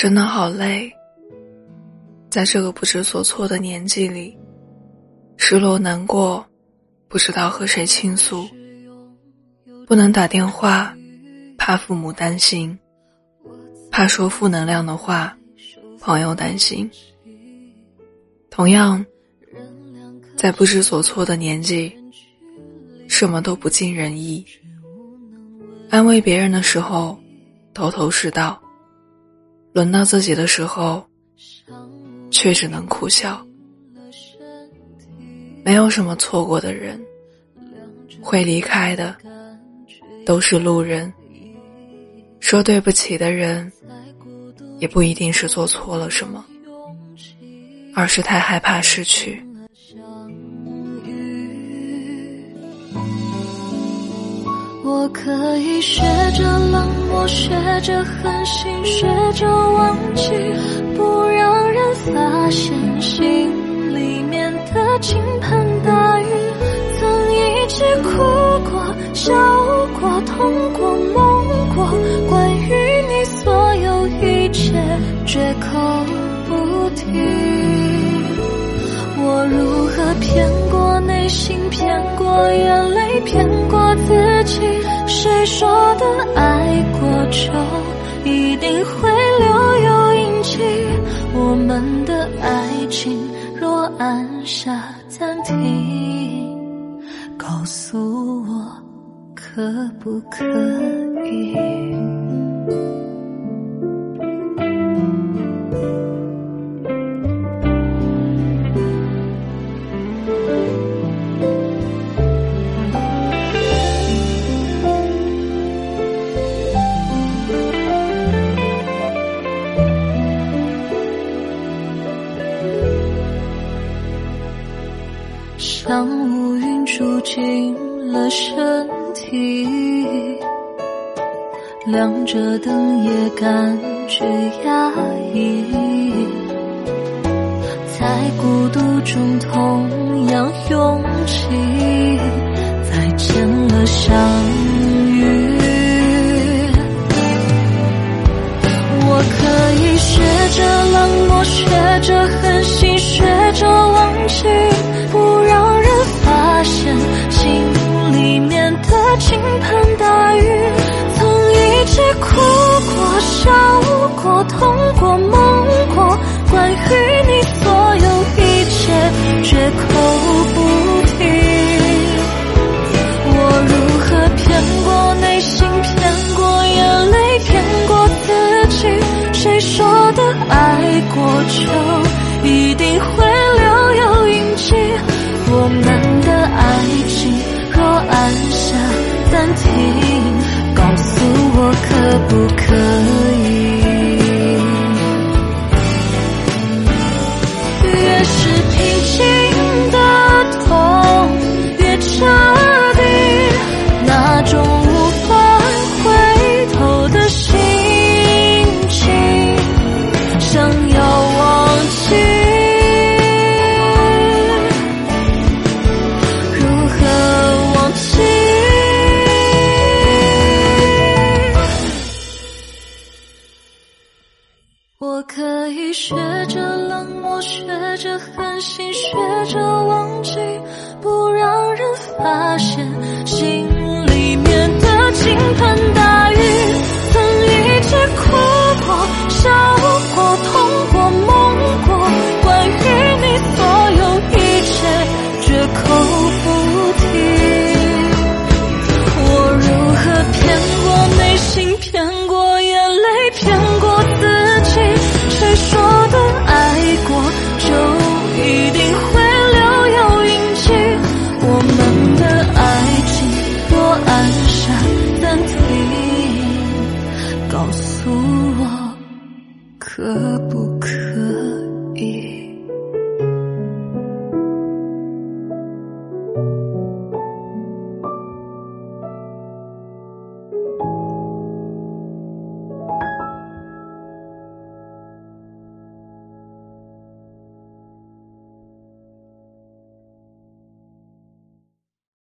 真的好累。在这个不知所措的年纪里，失落难过，不知道和谁倾诉，不能打电话，怕父母担心，怕说负能量的话，朋友担心。同样，在不知所措的年纪，什么都不尽人意。安慰别人的时候，头头是道；轮到自己的时候，却只能苦笑。没有什么错过的人，会离开的都是路人。说对不起的人，也不一定是做错了什么，而是太害怕失去。我可以学着冷漠，学着狠心，学着忘记，不让人发现心里面的倾盆大雨。曾一起哭过、笑过、痛过、梦过，关于你所有一切，绝口不提。我如何骗过内心，骗过眼泪，骗过自己？谁说的爱过就一定会留有印记？我们的爱情若按下暂停，告诉我可不可以？像乌云住进了身体，亮着灯也感觉压抑，在孤独中同样勇气，过就一定会留有印记？我们的爱情若按下。暂停，学着狠心，学着忘记，不让人发现，心里面的情感。无我可不